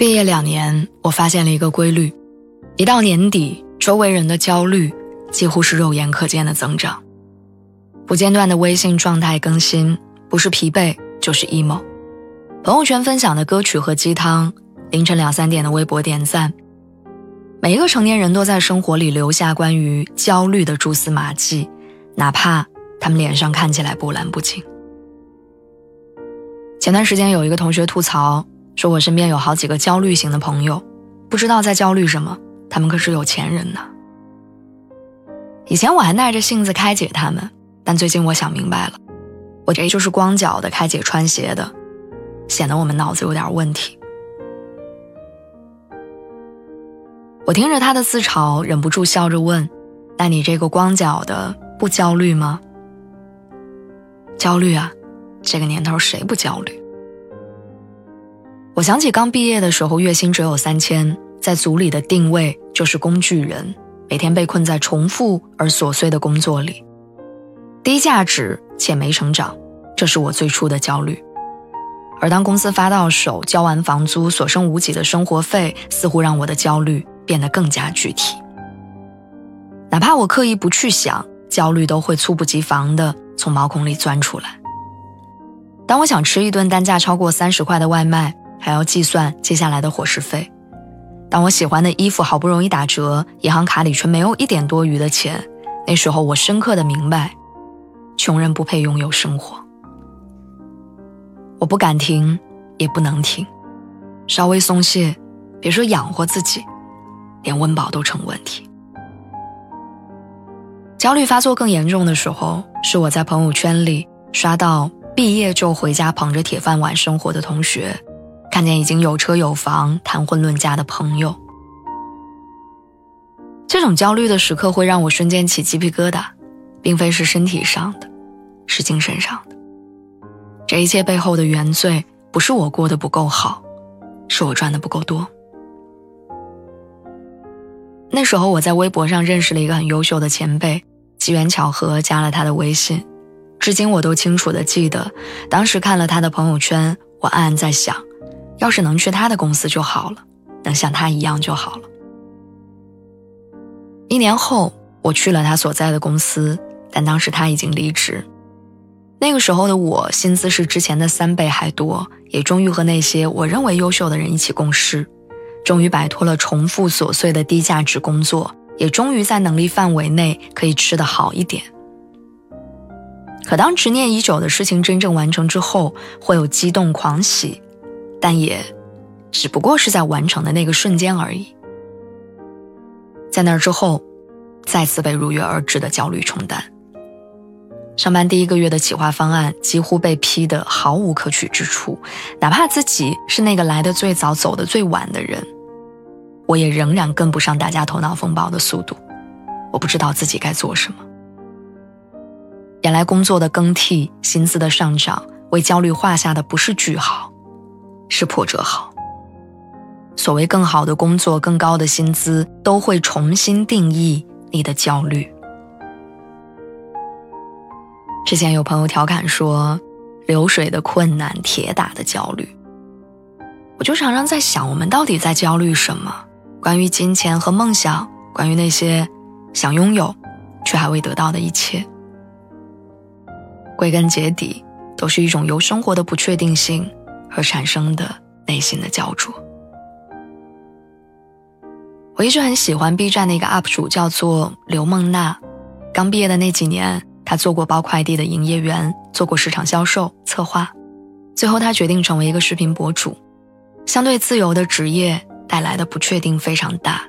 毕业两年，我发现了一个规律：一到年底，周围人的焦虑几乎是肉眼可见的增长。不间断的微信状态更新，不是疲惫就是 emo。朋友圈分享的歌曲和鸡汤，凌晨两三点的微博点赞。每一个成年人都在生活里留下关于焦虑的蛛丝马迹，哪怕他们脸上看起来波澜不惊。前段时间有一个同学吐槽。说我身边有好几个焦虑型的朋友，不知道在焦虑什么。他们可是有钱人呢。以前我还耐着性子开解他们，但最近我想明白了，我这就是光脚的开解穿鞋的，显得我们脑子有点问题。我听着他的自嘲，忍不住笑着问：“那你这个光脚的不焦虑吗？”焦虑啊，这个年头谁不焦虑？我想起刚毕业的时候，月薪只有三千，在组里的定位就是工具人，每天被困在重复而琐碎的工作里，低价值且没成长，这是我最初的焦虑。而当公司发到手，交完房租，所剩无几的生活费，似乎让我的焦虑变得更加具体。哪怕我刻意不去想，焦虑都会猝不及防地从毛孔里钻出来。当我想吃一顿单价超过三十块的外卖，还要计算接下来的伙食费。当我喜欢的衣服好不容易打折，银行卡里却没有一点多余的钱，那时候我深刻的明白，穷人不配拥有生活。我不敢停，也不能停，稍微松懈，别说养活自己，连温饱都成问题。焦虑发作更严重的时候，是我在朋友圈里刷到毕业就回家捧着铁饭碗生活的同学。看见已经有车有房、谈婚论嫁的朋友，这种焦虑的时刻会让我瞬间起鸡皮疙瘩，并非是身体上的，是精神上的。这一切背后的原罪，不是我过得不够好，是我赚的不够多。那时候我在微博上认识了一个很优秀的前辈，机缘巧合加了他的微信，至今我都清楚的记得，当时看了他的朋友圈，我暗暗在想。要是能去他的公司就好了，能像他一样就好了。一年后，我去了他所在的公司，但当时他已经离职。那个时候的我，薪资是之前的三倍还多，也终于和那些我认为优秀的人一起共事，终于摆脱了重复琐碎的低价值工作，也终于在能力范围内可以吃得好一点。可当执念已久的事情真正完成之后，会有激动狂喜。但也只不过是在完成的那个瞬间而已，在那之后，再次被如约而至的焦虑冲淡。上班第一个月的企划方案几乎被批得毫无可取之处，哪怕自己是那个来的最早、走的最晚的人，我也仍然跟不上大家头脑风暴的速度。我不知道自己该做什么。原来工作的更替、薪资的上涨，为焦虑画下的不是句号。是破折号。所谓更好的工作、更高的薪资，都会重新定义你的焦虑。之前有朋友调侃说：“流水的困难，铁打的焦虑。”我就常常在想，我们到底在焦虑什么？关于金钱和梦想，关于那些想拥有却还未得到的一切。归根结底，都是一种由生活的不确定性。而产生的内心的焦灼。我一直很喜欢 B 站的一个 UP 主，叫做刘梦娜。刚毕业的那几年，她做过包快递的营业员，做过市场销售、策划，最后她决定成为一个视频博主。相对自由的职业带来的不确定非常大，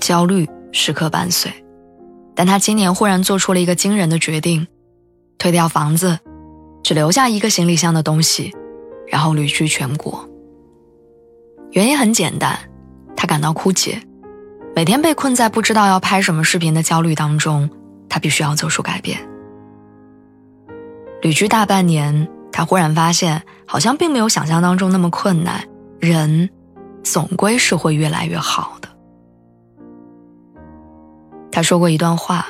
焦虑时刻伴随。但她今年忽然做出了一个惊人的决定：推掉房子，只留下一个行李箱的东西，然后旅居全国。原因很简单，他感到枯竭，每天被困在不知道要拍什么视频的焦虑当中，他必须要做出改变。旅居大半年，他忽然发现，好像并没有想象当中那么困难，人总归是会越来越好的。他说过一段话。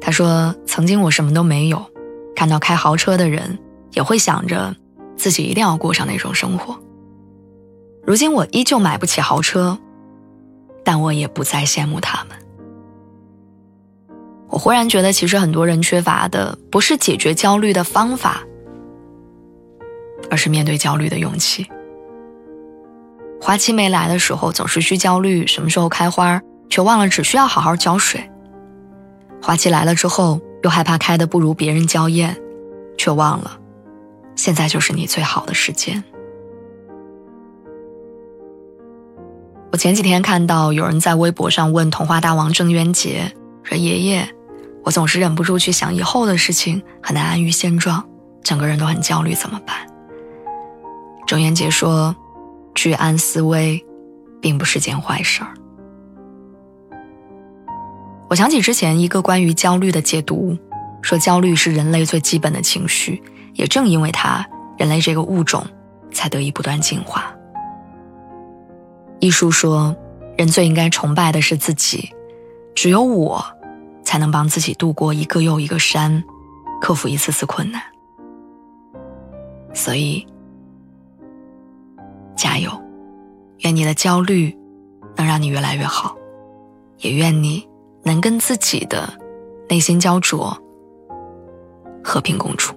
他说：“曾经我什么都没有，看到开豪车的人，也会想着自己一定要过上那种生活。如今我依旧买不起豪车，但我也不再羡慕他们。我忽然觉得，其实很多人缺乏的不是解决焦虑的方法，而是面对焦虑的勇气。花期没来的时候，总是去焦虑什么时候开花，却忘了只需要好好浇水。”花期来了之后，又害怕开的不如别人娇艳，却忘了，现在就是你最好的时间。我前几天看到有人在微博上问童话大王郑渊洁说：“爷爷，我总是忍不住去想以后的事情，很难安于现状，整个人都很焦虑，怎么办？”郑渊洁说：“居安思危，并不是件坏事儿。”我想起之前一个关于焦虑的解读，说焦虑是人类最基本的情绪，也正因为它，人类这个物种才得以不断进化。一书说，人最应该崇拜的是自己，只有我，才能帮自己度过一个又一个山，克服一次次困难。所以，加油！愿你的焦虑能让你越来越好，也愿你。能跟自己的内心焦灼，和平共处。